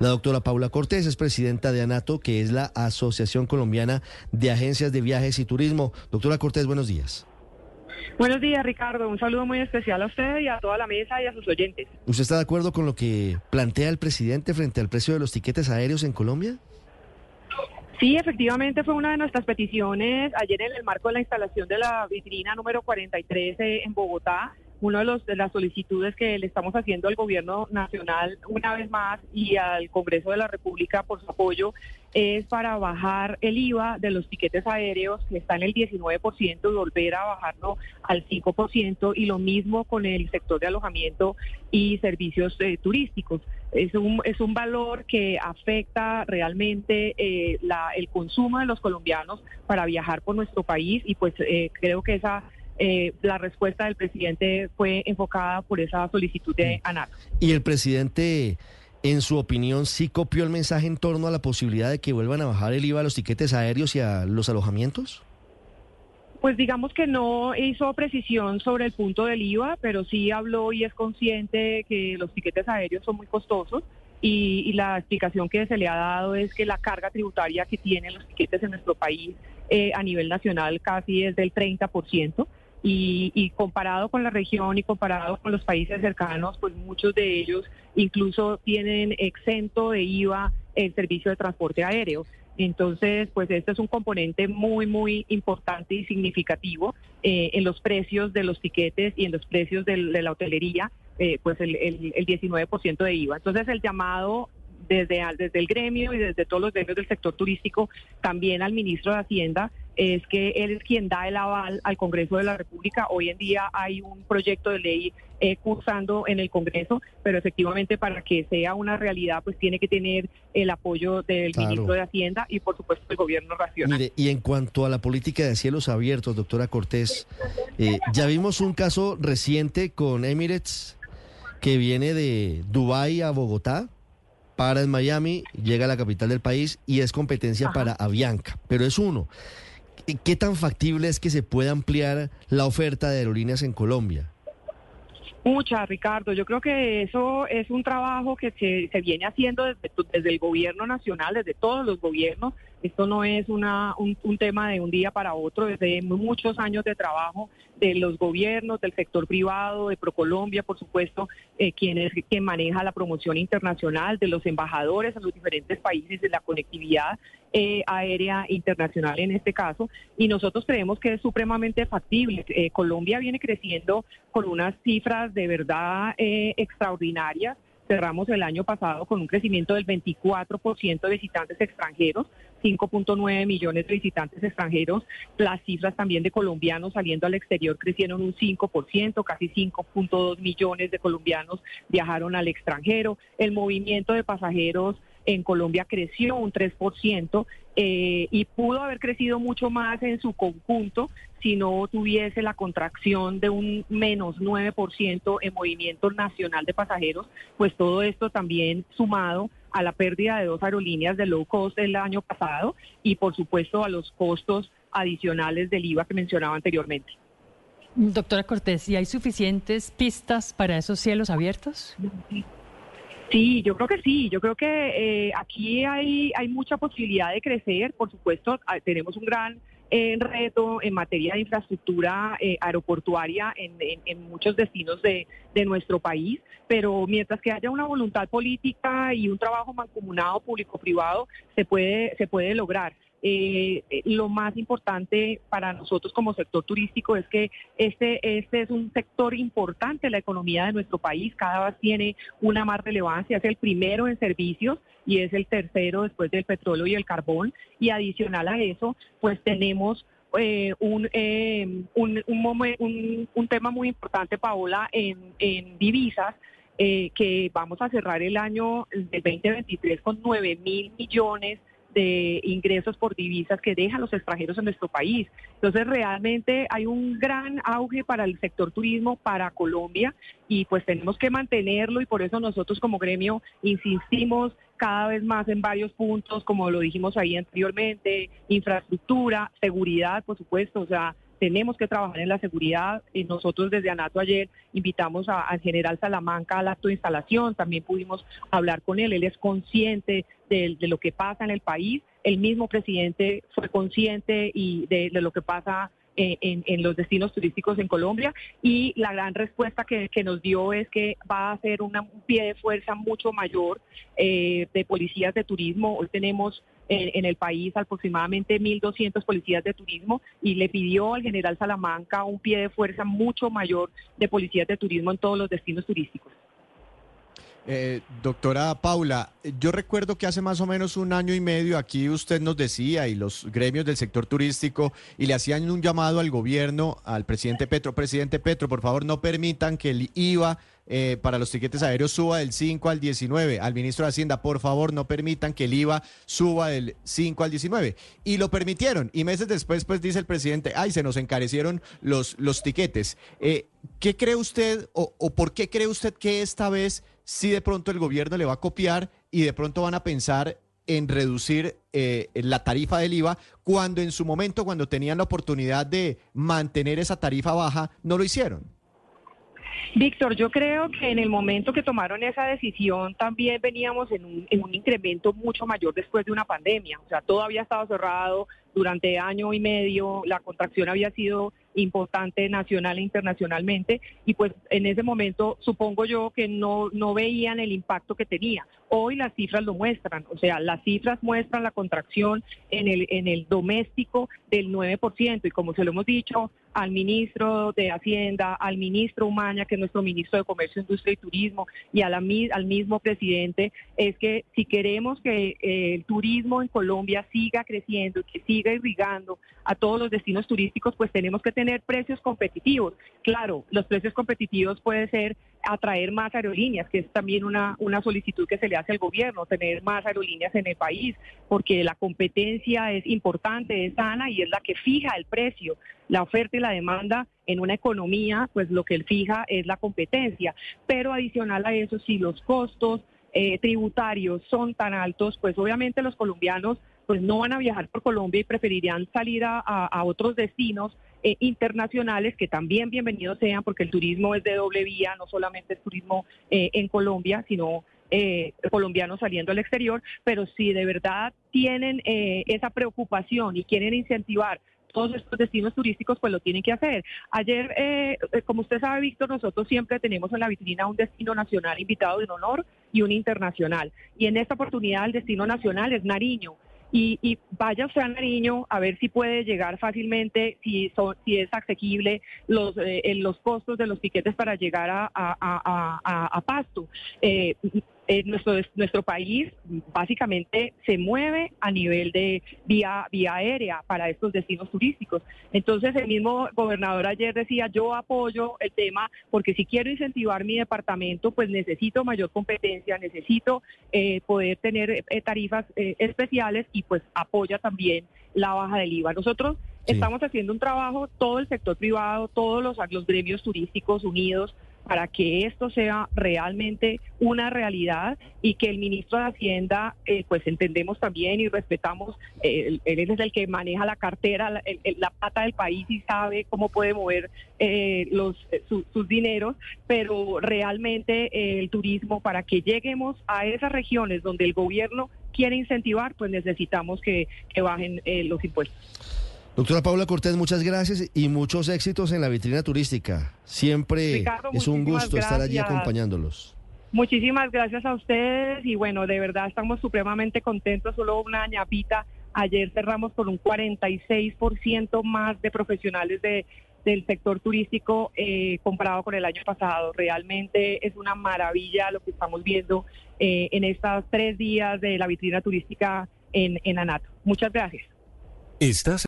La doctora Paula Cortés es presidenta de ANATO, que es la Asociación Colombiana de Agencias de Viajes y Turismo. Doctora Cortés, buenos días. Buenos días, Ricardo. Un saludo muy especial a usted y a toda la mesa y a sus oyentes. ¿Usted está de acuerdo con lo que plantea el presidente frente al precio de los tiquetes aéreos en Colombia? Sí, efectivamente fue una de nuestras peticiones ayer en el marco de la instalación de la vitrina número 43 en Bogotá una de, los, de las solicitudes que le estamos haciendo al gobierno nacional una vez más y al Congreso de la República por su apoyo es para bajar el IVA de los tiquetes aéreos que está en el 19% y volver a bajarlo al 5% y lo mismo con el sector de alojamiento y servicios eh, turísticos. Es un, es un valor que afecta realmente eh, la, el consumo de los colombianos para viajar por nuestro país y pues eh, creo que esa eh, la respuesta del presidente fue enfocada por esa solicitud de mm. ANAC. ¿Y el presidente, en su opinión, sí copió el mensaje en torno a la posibilidad de que vuelvan a bajar el IVA a los tiquetes aéreos y a los alojamientos? Pues digamos que no hizo precisión sobre el punto del IVA, pero sí habló y es consciente que los tiquetes aéreos son muy costosos y, la explicación que se le ha dado es que la carga tributaria que tienen los tiquetes en nuestro país eh, a nivel nacional casi es del 30%. Y, comparado con la región y comparado con los países cercanos, pues muchos de ellos incluso tienen exento de IVA el servicio de transporte aéreo. Entonces, pues este es un componente muy, muy importante y significativo eh, en los precios de los tiquetes y en los precios de, la hotelería, eh, pues el, el, el 19% de IVA. Entonces, el llamado desde, desde el gremio y desde todos los gremios del sector turístico, también al ministro de Hacienda, es que él es quien da el aval al Congreso de la República. Hoy en día hay un proyecto de ley eh, cursando en el Congreso, pero efectivamente para que sea una realidad, pues tiene que tener el apoyo del ministro de Hacienda y por supuesto del gobierno nacional. Mire, y en cuanto a la política de cielos abiertos, doctora Cortés, eh, ya vimos un caso reciente con Emirates que viene de Dubái a Bogotá para en Miami, llega a la capital del país y es competencia para Avianca, pero es uno. ¿Qué tan factible es que se pueda ampliar la oferta de aerolíneas en Colombia? Mucha, Ricardo. Yo creo que eso es un trabajo que se, viene haciendo desde, desde, el gobierno nacional, desde todos los gobiernos. Esto no es una, un, tema de un día para otro, desde muchos años de trabajo de los gobiernos, del sector privado, de Procolombia, por supuesto, eh, quien maneja la promoción internacional, de los embajadores en los diferentes países, de la conectividad eh, aérea internacional en este caso. Y nosotros creemos que es supremamente factible. Eh, Colombia viene creciendo con unas cifras de verdad eh, extraordinarias Cerramos el año pasado con un crecimiento del 24% de visitantes extranjeros, 5.9 millones de visitantes extranjeros. Las cifras también de colombianos saliendo al exterior crecieron un 5%, casi 5.2 millones de colombianos viajaron al extranjero. El movimiento de pasajeros en Colombia creció un 3% eh, y pudo haber crecido mucho más en su conjunto si no tuviese la contracción de un menos 9% en movimiento nacional de pasajeros, pues todo esto también sumado a la pérdida de dos aerolíneas de low cost el año pasado y por supuesto a los costos adicionales del IVA que mencionaba anteriormente. Doctora Cortés, ¿y hay suficientes pistas para esos cielos abiertos? Sí, yo creo que sí. Yo creo que eh, aquí hay, hay mucha posibilidad de crecer. Por supuesto, tenemos un gran eh, reto en materia de infraestructura eh, aeroportuaria en, en, muchos destinos de, de, nuestro país, pero mientras que haya una voluntad política y un trabajo mancomunado público-privado, se puede, se puede lograr. Eh, eh, lo más importante para nosotros como sector turístico es que este, este es un sector importante de la economía de nuestro país, cada vez tiene una más relevancia, es el primero en servicios y es el tercero después del petróleo y el carbón. Y adicional a eso pues tenemos eh, un, un, un, un, tema muy importante, Paola, en, en divisas, que vamos a cerrar el año del 2023 con 9 mil millones de ingresos por divisas que dejan los extranjeros en nuestro país. Entonces, realmente hay un gran auge para el sector turismo para Colombia y pues tenemos que mantenerlo y por eso nosotros como gremio insistimos cada vez más en varios puntos, como lo dijimos ahí anteriormente, infraestructura, seguridad, por supuesto, o sea, tenemos que trabajar en la seguridad. Y nosotros desde ANATO ayer invitamos al general Salamanca al acto de instalación, también pudimos hablar con él, él es consciente de, lo que pasa en el país, el mismo presidente fue consciente y de, lo que pasa en, los destinos turísticos en Colombia y la gran respuesta que, nos dio es que va a ser un pie de fuerza mucho mayor eh, de policías de turismo. Hoy tenemos en, el país aproximadamente 1.200 policías de turismo y le pidió al general Salamanca un pie de fuerza mucho mayor de policías de turismo en todos los destinos turísticos. Eh, doctora Paula, yo recuerdo que hace más o menos un año y medio aquí usted nos decía y los gremios del sector turístico y le hacían un llamado al gobierno, al presidente Petro, presidente Petro, por favor no permitan que el IVA eh, para los tiquetes aéreos suba del 5 al 19. Al ministro de Hacienda, por favor no permitan que el IVA suba del 5 al 19. Y lo permitieron. Y meses después, pues dice el presidente, ay, se nos encarecieron los, los tiquetes. Eh, ¿Qué cree usted o, o por qué cree usted que esta vez si de pronto el gobierno le va a copiar y de pronto van a pensar en reducir eh, la tarifa del IVA cuando en su momento, cuando tenían la oportunidad de mantener esa tarifa baja, no lo hicieron. Víctor, yo creo que en el momento que tomaron esa decisión también veníamos en un, en un, incremento mucho mayor después de una pandemia. O sea, todo había estado cerrado durante año y medio, la contracción había sido importante nacional e internacionalmente y pues en ese momento supongo yo que no, no veían el impacto que tenía. Hoy las cifras lo muestran, o sea, las cifras muestran la contracción en el, en el doméstico del 9% y como se lo hemos dicho al ministro de Hacienda, al ministro Umaña, que es nuestro ministro de Comercio, Industria y Turismo, y a la, al mismo presidente, es que si queremos que eh, el turismo en Colombia siga creciendo, que siga irrigando a todos los destinos turísticos, pues tenemos que tener precios competitivos. Claro, los precios competitivos puede ser atraer más aerolíneas, que es también una, una solicitud que se le hace al gobierno, tener más aerolíneas en el país, porque la competencia es importante, es sana y es la que fija el precio. La oferta y la demanda en una economía, pues lo que fija es la competencia. Pero adicional a eso, si los costos eh, tributarios son tan altos, pues obviamente los colombianos pues no van a viajar por Colombia y preferirían salir a, otros destinos eh, internacionales que también bienvenidos sean porque el turismo es de doble vía, no solamente es turismo eh, en Colombia, sino eh, colombianos saliendo al exterior, pero si de verdad tienen esa preocupación y quieren incentivar todos estos destinos turísticos, pues lo tienen que hacer. Ayer, como usted sabe, Víctor, nosotros siempre tenemos en la vitrina un destino nacional invitado de honor y un internacional. Y en esta oportunidad el destino nacional es Nariño. Y, vaya usted a Nariño a ver si puede llegar fácilmente, si, si es asequible los, eh, los costos de los tiquetes para llegar a, a, Pasto. Eh, eh, nuestro, nuestro país básicamente se mueve a nivel de vía, vía aérea para estos destinos turísticos. Entonces el mismo gobernador ayer decía, yo apoyo el tema porque si quiero incentivar mi departamento, pues necesito mayor competencia, necesito eh, poder tener eh, tarifas especiales y pues apoya también la baja del IVA. Nosotros estamos haciendo un trabajo, todo el sector privado, todos los, los gremios turísticos unidos, para que esto sea realmente una realidad y que el ministro de Hacienda, eh, pues entendemos también y respetamos, eh, él es el que maneja la cartera, la, pata del país y sabe cómo puede mover eh, los, sus dineros, pero realmente el turismo, para que lleguemos a esas regiones donde el gobierno quiere incentivar, pues necesitamos que, que bajen los impuestos. Doctora Paula Cortés, muchas gracias y muchos éxitos en la vitrina turística. Siempre es un gusto estar allí acompañándolos. Muchísimas gracias a ustedes y bueno, de verdad estamos supremamente contentos. Solo una ñapita. Ayer cerramos con un 46% más de profesionales de, del sector turístico eh, comparado con el año pasado. Realmente es una maravilla lo que estamos viendo eh, en estos tres días de la vitrina turística en, en Anato. Muchas gracias. Estás